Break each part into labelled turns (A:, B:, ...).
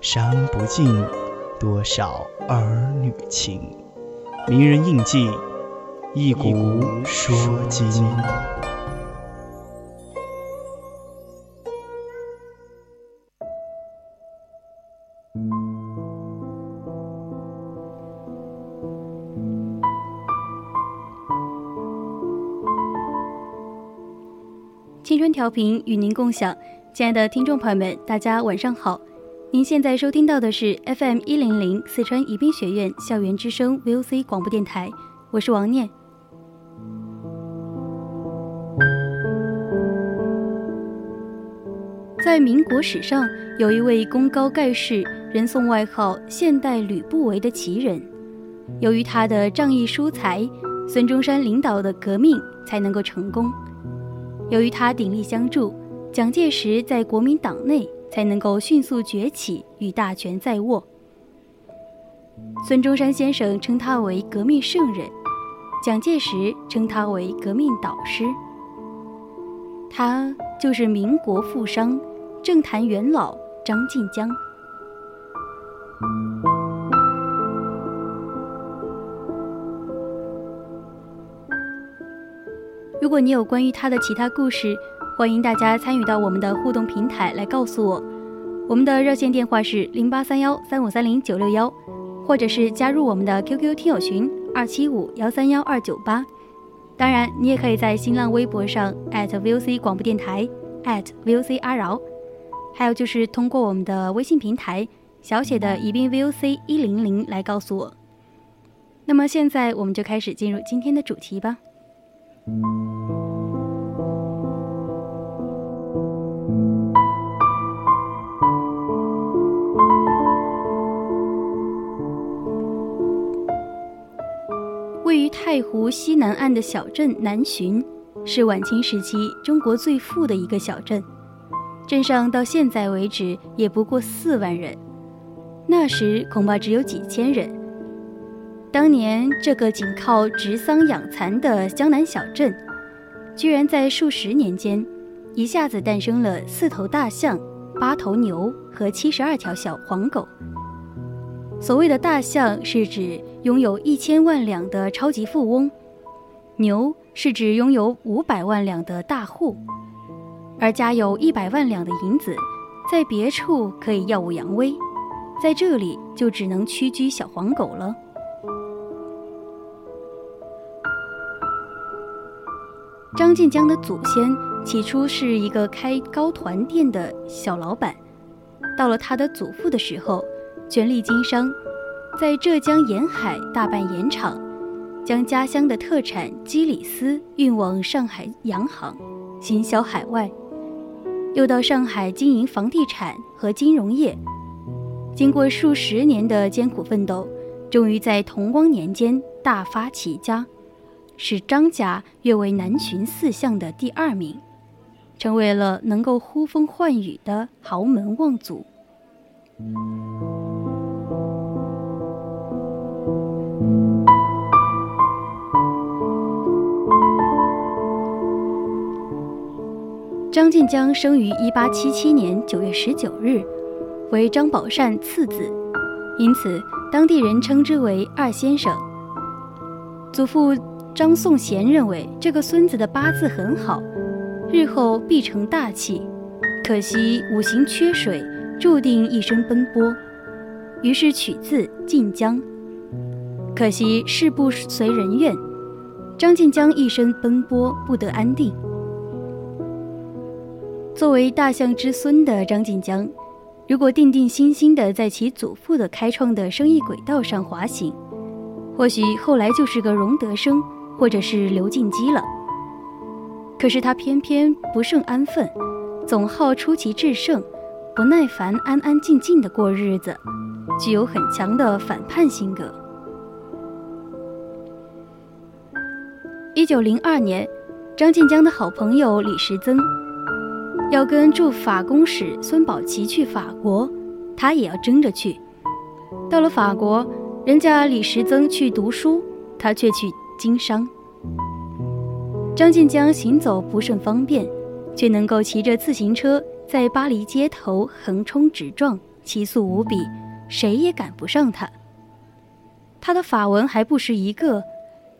A: 伤不尽多少儿女情。名人印记，一古说今。
B: 青春调频与您共享，亲爱的听众朋友们，大家晚上好。您现在收听到的是 FM 一零零四川宜宾学院校园之声 VOC 广播电台，我是王念。在民国史上，有一位功高盖世、人送外号“现代吕不韦”的奇人，由于他的仗义疏财，孙中山领导的革命才能够成功。由于他鼎力相助，蒋介石在国民党内才能够迅速崛起与大权在握。孙中山先生称他为革命圣人，蒋介石称他为革命导师。他就是民国富商、政坛元老张晋江。如果你有关于他的其他故事，欢迎大家参与到我们的互动平台来告诉我。我们的热线电话是零八三幺三五三零九六幺，或者是加入我们的 QQ 听友群二七五幺三幺二九八。当然，你也可以在新浪微博上 @VOC 广播电台 @VOC 阿饶，还有就是通过我们的微信平台小写的宜宾 VOC 一零零来告诉我。那么现在我们就开始进入今天的主题吧。位于太湖西南岸的小镇南浔，是晚清时期中国最富的一个小镇。镇上到现在为止也不过四万人，那时恐怕只有几千人。当年这个仅靠植桑养蚕的江南小镇，居然在数十年间，一下子诞生了四头大象、八头牛和七十二条小黄狗。所谓的大象是指拥有一千万两的超级富翁，牛是指拥有五百万两的大户，而家有一百万两的银子，在别处可以耀武扬威，在这里就只能屈居小黄狗了。张晋江的祖先起初是一个开糕团店的小老板，到了他的祖父的时候，权力经商，在浙江沿海大办盐场，将家乡的特产鸡里丝运往上海洋行，行销海外，又到上海经营房地产和金融业。经过数十年的艰苦奋斗，终于在同光年间大发起家。使张家跃为南浔四巷的第二名，成为了能够呼风唤雨的豪门望族。张晋江生于一八七七年九月十九日，为张宝善次子，因此当地人称之为二先生。祖父。张颂贤认为这个孙子的八字很好，日后必成大器。可惜五行缺水，注定一生奔波。于是取自晋江。可惜事不随人愿，张晋江一生奔波，不得安定。作为大象之孙的张晋江，如果定定心心的在其祖父的开创的生意轨道上滑行，或许后来就是个荣德生，或者是刘进基了。可是他偏偏不胜安分，总好出奇制胜，不耐烦安安静静的过日子，具有很强的反叛性格。一九零二年，张晋江的好朋友李时增要跟驻法公使孙宝琦去法国，他也要争着去。到了法国，人家李时增去读书，他却去经商。张晋江行走不甚方便，却能够骑着自行车在巴黎街头横冲直撞，奇速无比，谁也赶不上他。他的法文还不识一个，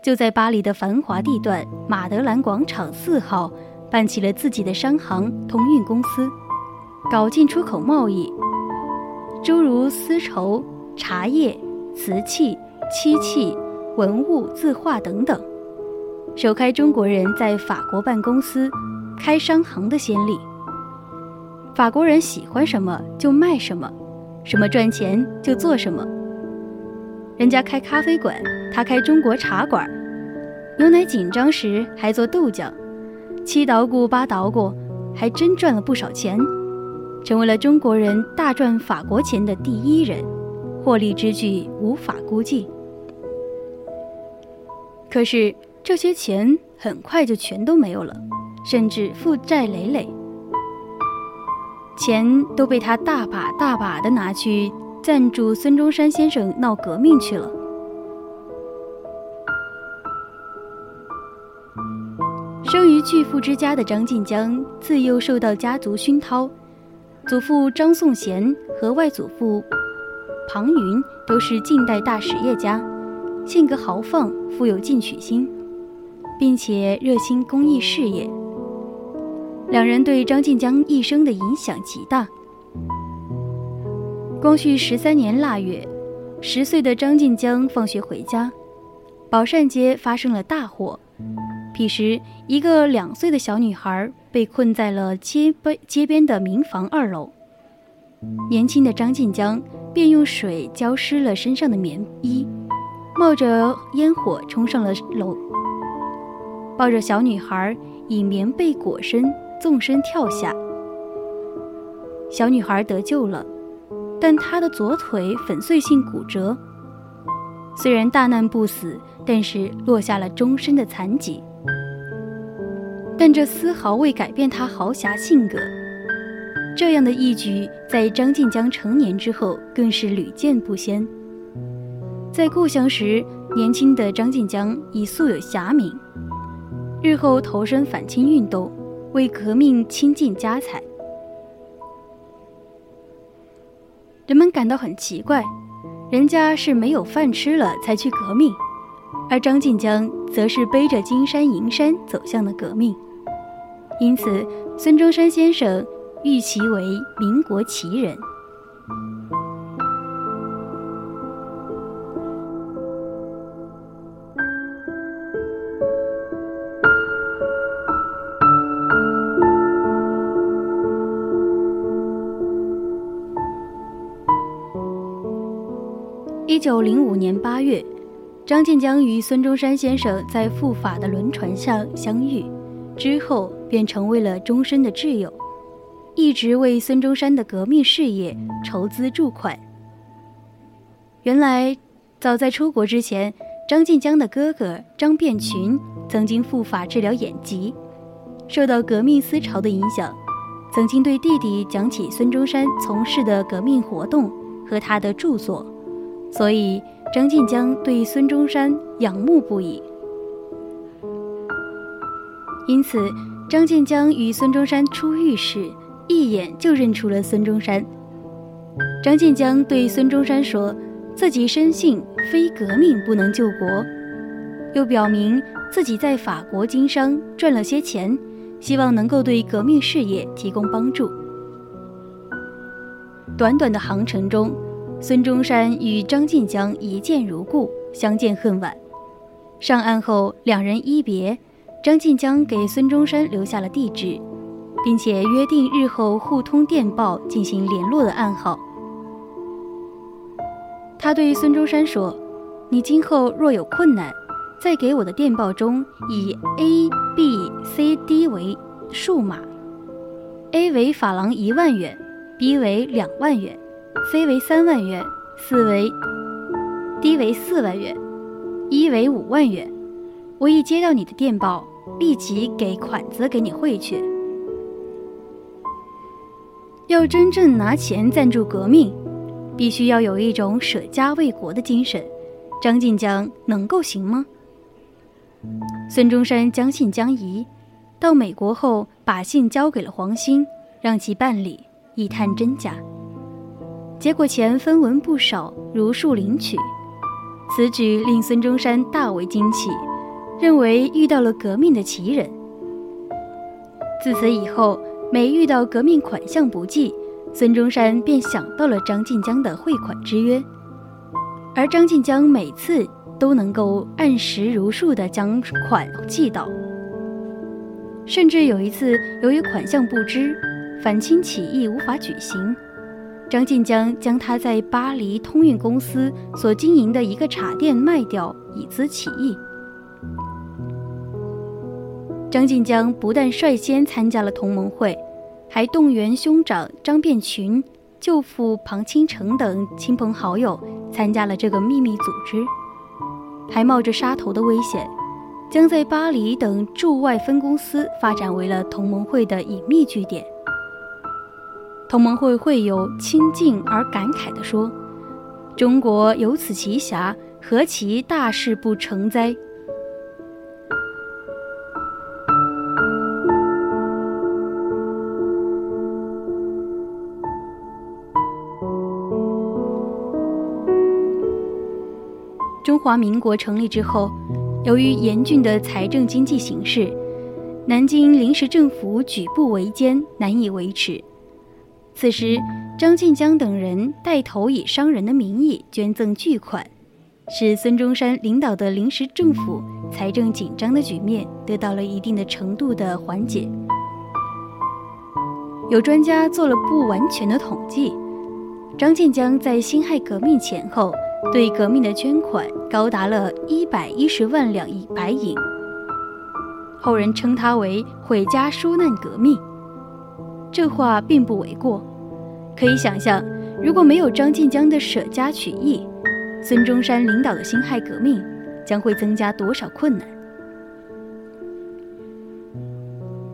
B: 就在巴黎的繁华地段马德兰广场四号办起了自己的商行通运公司，搞进出口贸易，诸如丝绸、茶叶、瓷器、漆器、文物、字画等等。首开中国人在法国办公司、开商行的先例。法国人喜欢什么就卖什么，什么赚钱就做什么。人家开咖啡馆，他开中国茶馆。牛奶紧张时还做豆浆，七捣鼓八捣鼓，还真赚了不少钱，成为了中国人大赚法国钱的第一人，获利之巨无法估计。可是。这些钱很快就全都没有了，甚至负债累累。钱都被他大把大把的拿去赞助孙中山先生闹革命去了。巨富之家的张晋江，自幼受到家族熏陶，祖父张颂贤和外祖父庞云都是近代大实业家，性格豪放，富有进取心。并且热心公益事业，两人对张晋江一生的影响极大。光绪十三年腊月，十岁的张晋江放学回家，宝善街发生了大火。彼时，一个两岁的小女孩被困在了街边街边的民房二楼。年轻的张晋江便用水浇湿了身上的棉衣，冒着烟火冲上了楼。抱着小女孩，以棉被裹身，纵身跳下。小女孩得救了，但她的左腿粉碎性骨折。虽然大难不死，但是落下了终身的残疾。但这丝毫未改变他豪侠性格。这样的义举，在张晋江成年之后，更是屡见不鲜。在故乡时，年轻的张晋江已素有侠名。日后投身反清运动，为革命倾尽家财。人们感到很奇怪，人家是没有饭吃了才去革命，而张晋江则是背着金山银山走向了革命。因此，孙中山先生誉其为民国奇人。一九零五年八月，张晋江与孙中山先生在赴法的轮船上相遇，之后便成为了终身的挚友，一直为孙中山的革命事业筹资助款。原来，早在出国之前，张晋江的哥哥张变群曾经赴法治疗眼疾，受到革命思潮的影响，曾经对弟弟讲起孙中山从事的革命活动和他的著作。所以，张晋江对孙中山仰慕不已。因此，张晋江与孙中山出狱时，一眼就认出了孙中山。张晋江对孙中山说：“自己深信非革命不能救国。”又表明自己在法国经商赚了些钱，希望能够对革命事业提供帮助。短短的航程中。孙中山与张晋江一见如故，相见恨晚。上岸后，两人一别，张晋江给孙中山留下了地址，并且约定日后互通电报进行联络的暗号。他对孙中山说：“你今后若有困难，在给我的电报中以 A、B、C、D 为数码，A 为法郎一万元，B 为两万元，C 为三万元，四为 D 为四万元，一为五万元。我一接到你的电报，立即给款子给你汇去。要真正拿钱赞助革命。”必须要有一种舍家为国的精神，张晋江能够行吗？孙中山将信将疑，到美国后把信交给了黄兴，让其办理，以探真假。结果钱分文不少，如数领取。此举令孙中山大为惊奇，认为遇到了革命的奇人。自此以后，每遇到革命款项不济。孙中山便想到了张晋江的汇款之约，而张晋江每次都能够按时如数地将款寄到。甚至有一次，由于款项不支，反清起义无法举行，张晋江将他在巴黎通运公司所经营的一个茶店卖掉，以资起义。张晋江不但率先参加了同盟会。还动员兄长张变群、舅父庞清城等亲朋好友参加了这个秘密组织，还冒着杀头的危险，将在巴黎等驻外分公司发展为了同盟会的隐秘据点。同盟会会友亲近而感慨地说：“中国有此奇侠，何其大事不成哉！”中华民国成立之后，由于严峻的财政经济形势，南京临时政府举步维艰，难以维持。此时，张静江等人带头以商人的名义捐赠巨款，使孙中山领导的临时政府财政紧张的局面得到了一定的程度的缓解。有专家做了不完全的统计，张静江在辛亥革命前后。对革命的捐款高达了一百一十万两白银，后人称他为“毁家纾难革命”，这话并不为过。可以想象，如果没有张晋江的舍家取义，孙中山领导的辛亥革命将会增加多少困难？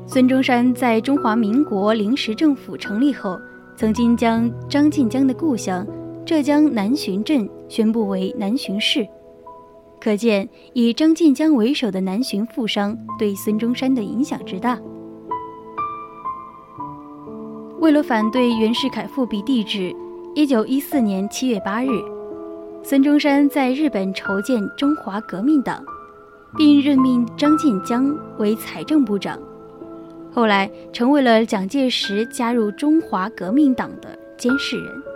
B: 孙中山在中华民国临时政府成立后，曾经将张晋江的故乡。浙江南浔镇宣布为南巡市，可见以张晋江为首的南巡富商对孙中山的影响之大。为了反对袁世凯复辟帝制，一九一四年七月八日，孙中山在日本筹建中华革命党，并任命张晋江为财政部长，后来成为了蒋介石加入中华革命党的监视人。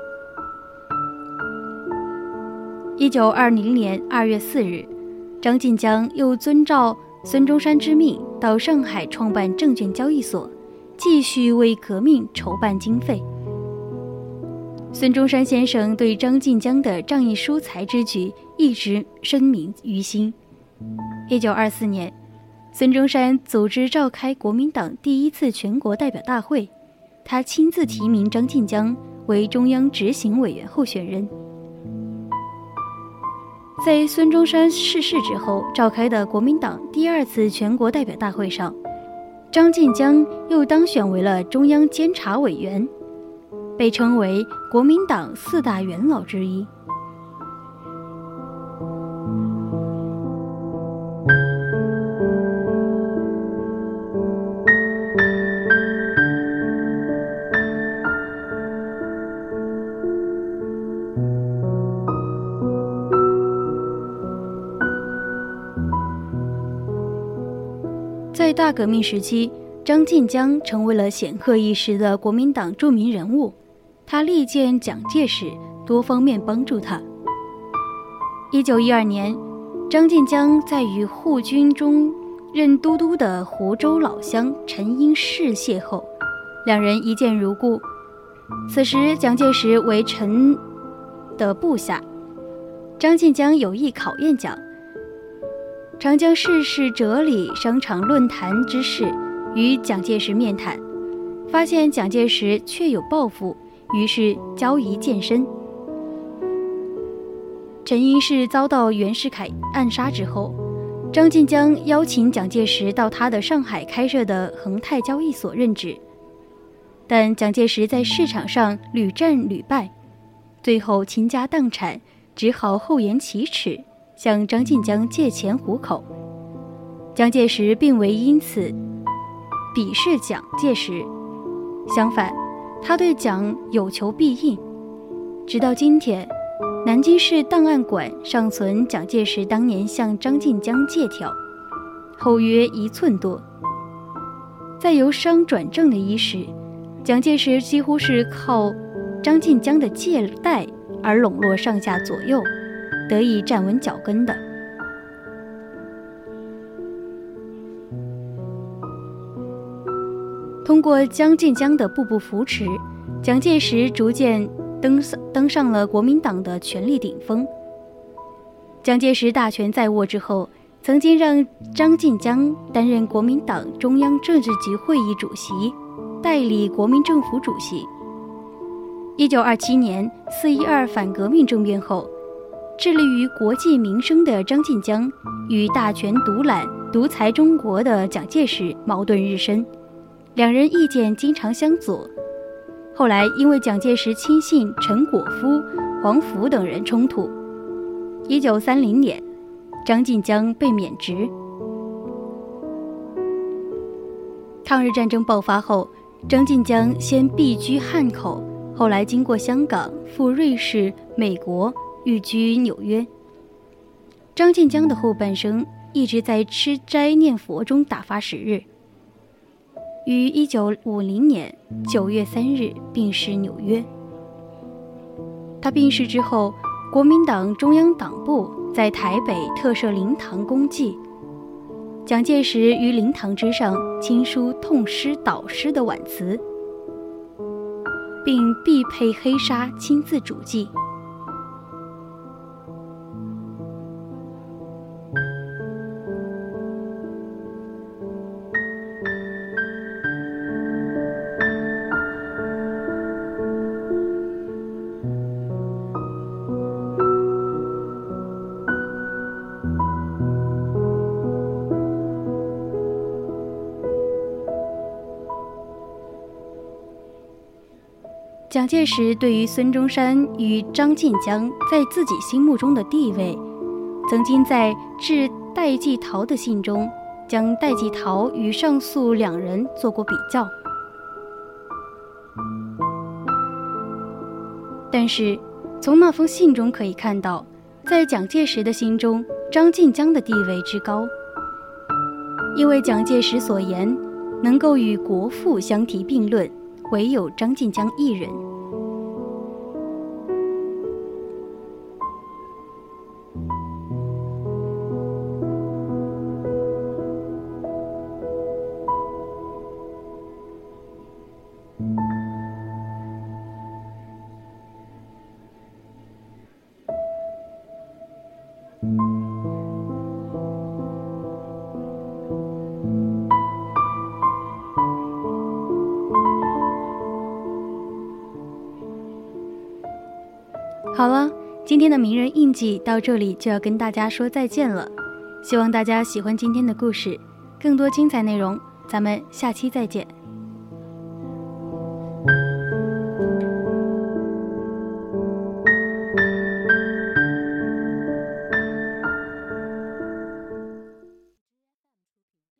B: 一九二零年二月四日，张晋江又遵照孙中山之命，到上海创办证券交易所，继续为革命筹办经费。孙中山先生对张晋江的仗义疏财之举一直深铭于心。一九二四年，孙中山组织召开国民党第一次全国代表大会，他亲自提名张晋江为中央执行委员候选人。在孙中山逝世之后召开的国民党第二次全国代表大会上，张晋江又当选为了中央监察委员，被称为国民党四大元老之一。在大革命时期，张晋江成为了显赫一时的国民党著名人物。他力荐蒋介石，多方面帮助他。一九一二年，张晋江在与护军中任都督的湖州老乡陈英士邂逅，两人一见如故。此时，蒋介石为陈的部下，张晋江有意考验蒋，常将世事哲理、商场论坛之事与蒋介石面谈，发现蒋介石确有抱负，于是交谊健身。陈英士遭到袁世凯暗杀之后，张晋江邀请蒋介石到他的上海开设的恒泰交易所任职。但蒋介石在市场上屡战屡败，最后倾家荡产，只好厚颜启齿向张晋江借钱糊口。蒋介石并未因此鄙视蒋介石，相反，他对蒋有求必应。直到今天，南京市档案馆尚存蒋介石当年向张晋江借条，厚约一寸多。在由商转正的伊始。蒋介石几乎是靠张晋江的借贷而笼络上下左右，得以站稳脚跟的。通过张晋江的步步扶持，蒋介石逐渐登上登上了国民党的权力顶峰。蒋介石大权在握之后，曾经让张晋江担任国民党中央政治局会议主席。代理国民政府主席。一九二七年四一二反革命政变后，致力于国计民生的张晋江与大权独揽、独裁中国的蒋介石矛盾日深，两人意见经常相左。后来因为蒋介石亲信陈果夫、黄甫等人冲突，一九三零年，张晋江被免职。抗日战争爆发后。张晋江先避居汉口，后来经过香港赴瑞士、美国，寓居纽约。张晋江的后半生一直在吃斋念佛中打发时日。于一九五零年九月三日病逝纽约。他病逝之后，国民党中央党部在台北特设灵堂公祭。蒋介石于灵堂之上亲书痛失导师的挽词，并必配黑纱亲自主祭。蒋介石对于孙中山与张晋江在自己心目中的地位，曾经在致戴季陶的信中，将戴季陶与上述两人做过比较。但是，从那封信中可以看到，在蒋介石的心中，张晋江的地位之高，因为蒋介石所言，能够与国父相提并论。唯有张晋江一人。好了，今天的名人印记到这里就要跟大家说再见了。希望大家喜欢今天的故事，更多精彩内容，咱们下期再见。